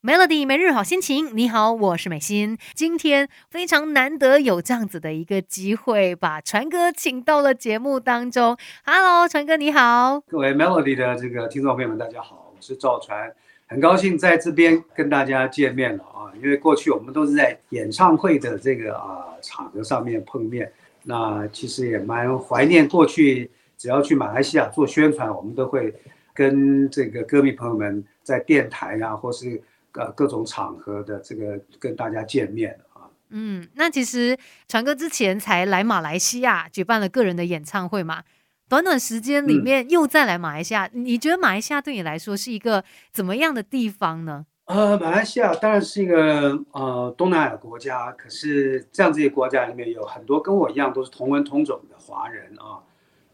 Melody 每日好心情，你好，我是美心。今天非常难得有这样子的一个机会，把传哥请到了节目当中。Hello，传哥你好，各位 Melody 的这个听众朋友们，大家好，我是赵传，很高兴在这边跟大家见面了啊。因为过去我们都是在演唱会的这个啊场合上面碰面，那其实也蛮怀念过去，只要去马来西亚做宣传，我们都会跟这个歌迷朋友们在电台啊，或是。呃，各种场合的这个跟大家见面啊，嗯，那其实传哥之前才来马来西亚举办了个人的演唱会嘛，短短时间里面又再来马来西亚，你觉得马来西亚对你来说是一个怎么样的地方呢？呃，马来西亚当然是一个呃东南亚国家，可是这样这些国家里面有很多跟我一样都是同文同种的华人啊，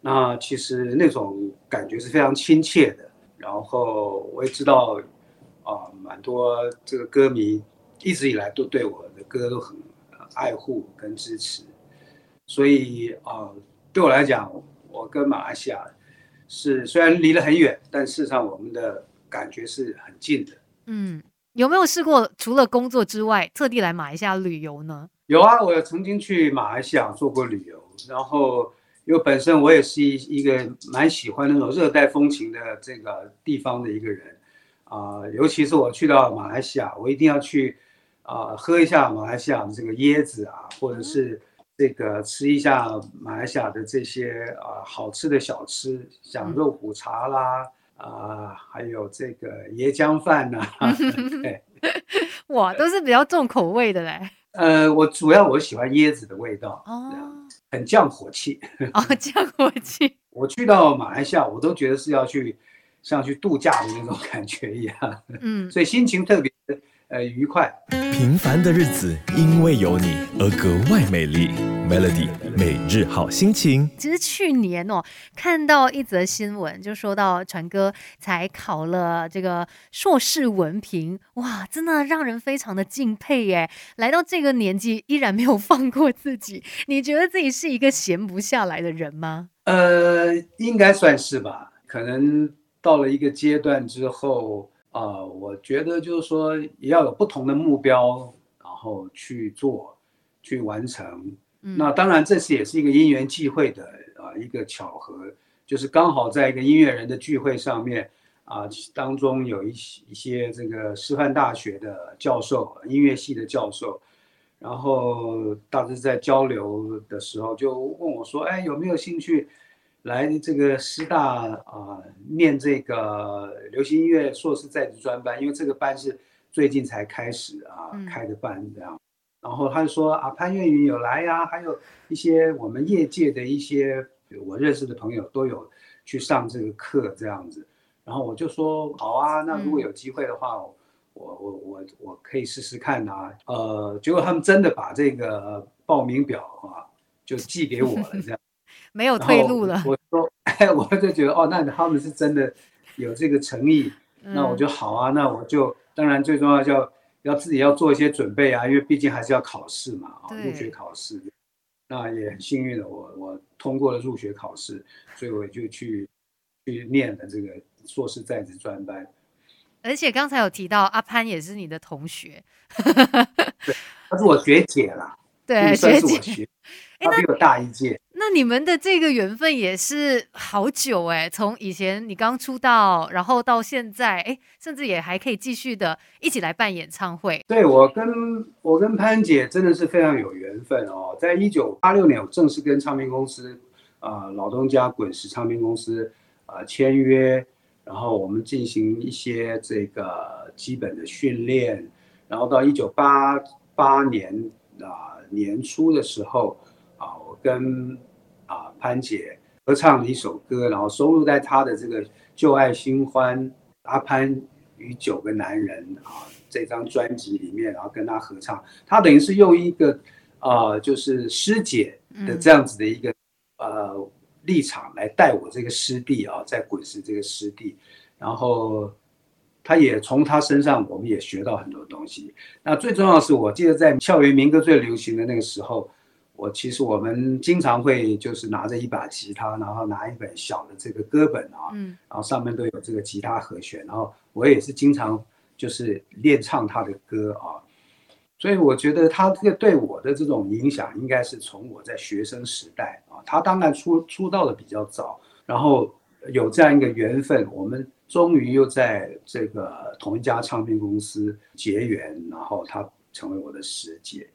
那其实那种感觉是非常亲切的，然后我也知道。多这个歌迷一直以来都对我的歌都很爱护跟支持，所以啊，对我来讲，我跟马来西亚是虽然离得很远，但事实上我们的感觉是很近的。嗯，有没有试过除了工作之外，特地来马来西亚旅游呢？有啊，我曾经去马来西亚做过旅游，然后因为本身我也是一一个蛮喜欢那种热带风情的这个地方的一个人。啊，尤其是我去到马来西亚，我一定要去啊喝一下马来西亚的这个椰子啊，或者是这个吃一下马来西亚的这些啊好吃的小吃，像肉骨茶啦，啊，还有这个椰浆饭呐。哇，都是比较重口味的嘞。呃，我主要我喜欢椰子的味道，哦，很降火气。哦，降火气。我去到马来西亚，我都觉得是要去。像去度假的那种感觉一样，嗯，所以心情特别呃愉快。平凡的日子因为有你而格外美丽。Melody 每日好心情。其实去年哦，看到一则新闻，就说到传哥才考了这个硕士文凭，哇，真的让人非常的敬佩耶！来到这个年纪，依然没有放过自己。你觉得自己是一个闲不下来的人吗？呃，应该算是吧，可能。到了一个阶段之后啊，我觉得就是说也要有不同的目标，然后去做，去完成。那当然这次也是一个因缘际会的啊一个巧合，就是刚好在一个音乐人的聚会上面啊，当中有一些一些这个师范大学的教授，音乐系的教授，然后当时在交流的时候就问我说：“哎，有没有兴趣？”来这个师大啊，念这个流行音乐硕士在职专班，因为这个班是最近才开始啊开的班这样。然后他就说啊，潘越云有来呀，还有一些我们业界的一些我认识的朋友都有去上这个课这样子。然后我就说好啊，那如果有机会的话，我我我我可以试试看呐。呃，结果他们真的把这个报名表啊就寄给我了这样。没有退路了。我说，哎，我就觉得，哦，那他们是真的有这个诚意，那我就好啊，那我就当然最重要要要自己要做一些准备啊，因为毕竟还是要考试嘛，啊，入学考试。那也很幸运的，我我通过了入学考试，所以我就去去念了这个硕士在职专班。而且刚才有提到阿潘也是你的同学，对，她是我学姐啦，对，学姐，她比我大一届。那你们的这个缘分也是好久哎，从以前你刚出道，然后到现在，哎，甚至也还可以继续的一起来办演唱会。对我跟我跟潘姐真的是非常有缘分哦。在一九八六年，我正式跟唱片公司啊老东家滚石唱片公司啊签约，然后我们进行一些这个基本的训练，然后到一九八八年啊年初的时候。跟啊潘姐合唱了一首歌，然后收录在他的这个《旧爱新欢》阿潘与九个男人啊这张专辑里面，然后跟他合唱，他等于是用一个啊就是师姐的这样子的一个呃立场来带我这个师弟啊，在滚石这个师弟，然后他也从他身上我们也学到很多东西。那最重要的是，我记得在校园民歌最流行的那个时候。我其实我们经常会就是拿着一把吉他，然后拿一本小的这个歌本啊，嗯，然后上面都有这个吉他和弦，然后我也是经常就是练唱他的歌啊。所以我觉得他这个对我的这种影响，应该是从我在学生时代啊，他当然出出道的比较早，然后有这样一个缘分，我们终于又在这个同一家唱片公司结缘，然后他成为我的师姐，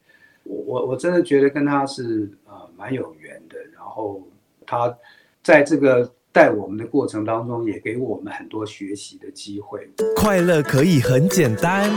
我我我真的觉得跟他是呃蛮有缘的，然后他在这个。在我们的过程当中，也给我们很多学习的机会。快乐可以很简单，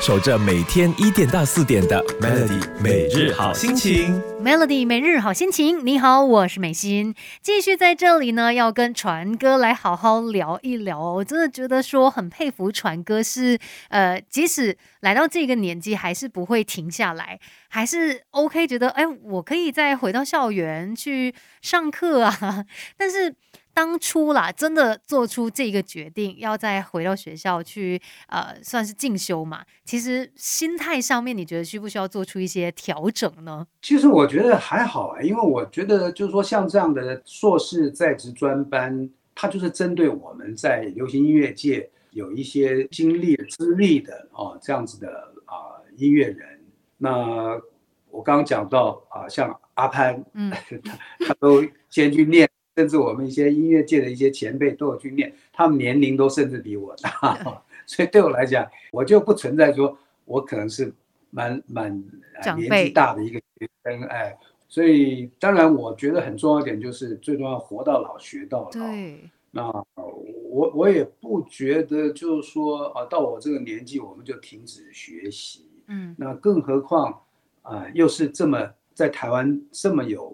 守着每天一点到四点的 Melody 每日好心情。Melody 每日好心情，你好，我是美心，继续在这里呢，要跟传哥来好好聊一聊哦。我真的觉得说很佩服传哥，是呃，即使来到这个年纪，还是不会停下来，还是 OK，觉得哎，我可以再回到校园去上课啊，但是。当初啦，真的做出这个决定，要再回到学校去，呃，算是进修嘛。其实心态上面，你觉得需不需要做出一些调整呢？其实我觉得还好啊，因为我觉得就是说，像这样的硕士在职专班，它就是针对我们在流行音乐界有一些经历、资历的哦，这样子的啊音乐人。那我刚刚讲到啊，像阿潘，嗯，他都先去念。甚至我们一些音乐界的一些前辈都有去念，他们年龄都甚至比我大，所以对我来讲，我就不存在说我可能是蛮蛮年纪大的一个学生，哎，所以当然我觉得很重要一点就是最重要活到老学到老。对，那我我也不觉得就是说啊，到我这个年纪我们就停止学习，嗯，那更何况啊，又是这么在台湾这么有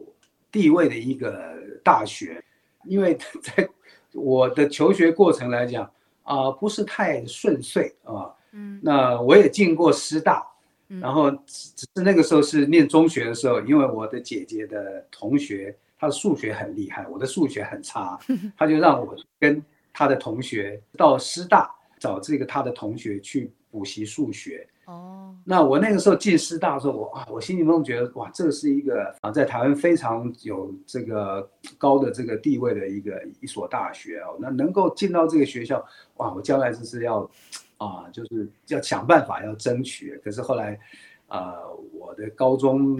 地位的一个。大学，因为 在我的求学过程来讲啊，不是太顺遂啊。嗯，那我也进过师大，然后只只是那个时候是念中学的时候，因为我的姐姐的同学，他的数学很厉害，我的数学很差，他就让我跟他的同学到师大找这个他的同学去补习数学。哦，那我那个时候进师大的时候，我啊，我心里面觉得哇，这个是一个啊，在台湾非常有这个高的这个地位的一个一所大学哦。那能够进到这个学校，哇，我将来就是要啊，就是要想办法要争取。可是后来啊，我的高中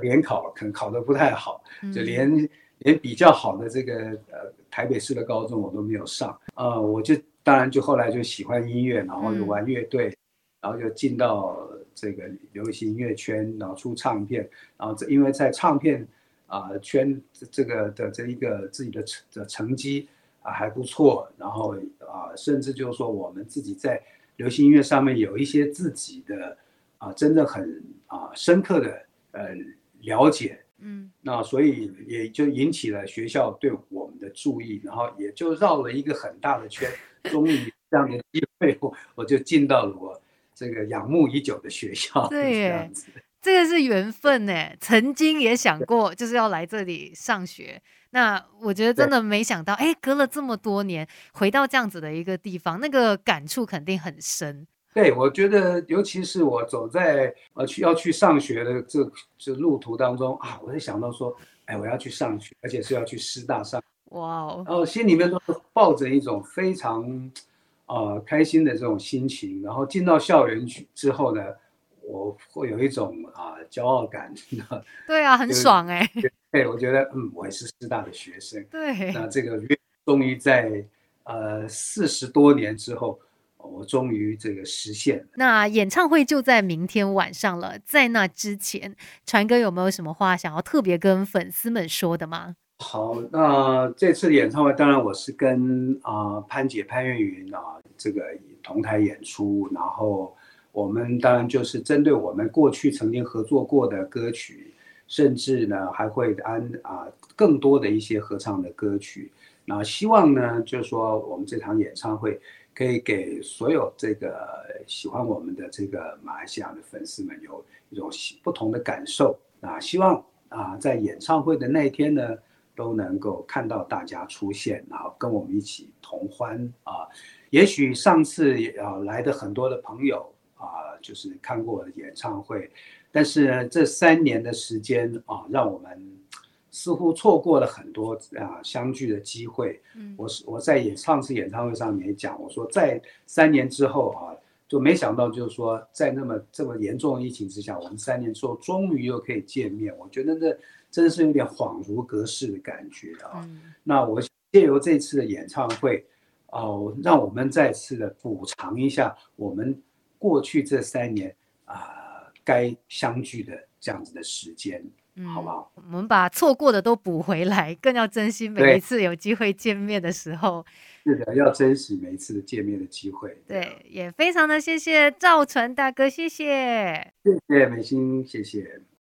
联考可能考得不太好，就连连比较好的这个呃台北市的高中我都没有上啊。我就当然就后来就喜欢音乐，然后就玩乐队。然后就进到这个流行音乐圈，然后出唱片，然后这因为在唱片啊圈这个的这一个自己的成的成绩啊还不错，然后啊甚至就是说我们自己在流行音乐上面有一些自己的啊真的很啊深刻的呃了解，嗯，那所以也就引起了学校对我们的注意，然后也就绕了一个很大的圈，终于这样的机会我我就进到了我。这个仰慕已久的学校，对，这个是缘分呢。曾经也想过，就是要来这里上学。那我觉得真的没想到，哎，隔了这么多年，回到这样子的一个地方，那个感触肯定很深。对，我觉得，尤其是我走在呃去要去上学的这这路途当中啊，我就想到说，哎，我要去上学，而且是要去师大上。哇哦！然后心里面都抱着一种非常。啊，开心的这种心情，然后进到校园去之后呢，我会有一种啊骄傲感。对啊，很爽哎。对，我觉得嗯，我也是师大的学生。对。那这个终于在呃四十多年之后，我终于这个实现。那演唱会就在明天晚上了，在那之前，传哥有没有什么话想要特别跟粉丝们说的吗？好，那这次的演唱会，当然我是跟啊潘姐潘越云啊这个同台演出，然后我们当然就是针对我们过去曾经合作过的歌曲，甚至呢还会安啊更多的一些合唱的歌曲，那希望呢就是说我们这场演唱会可以给所有这个喜欢我们的这个马来西亚的粉丝们有一种不同的感受啊，希望啊在演唱会的那一天呢。都能够看到大家出现，然后跟我们一起同欢啊！也许上次啊来的很多的朋友啊，就是看过我的演唱会，但是呢，这三年的时间啊，让我们似乎错过了很多啊相聚的机会。嗯，我是我在演上次演唱会上面讲，我说在三年之后啊，就没想到就是说在那么这么严重的疫情之下，我们三年之后终于又可以见面。我觉得那真的是有点恍如隔世的感觉啊。那我借由这次的演唱会，哦，让我们再次的补偿一下我们过去这三年啊该相聚的这样子的时间。好不好？我们把错过的都补回来，更要珍惜每一次有机会见面的时候。是的，要珍惜每一次的见面的机会。对，也非常的谢谢赵纯大哥，谢谢，谢谢美心，谢谢。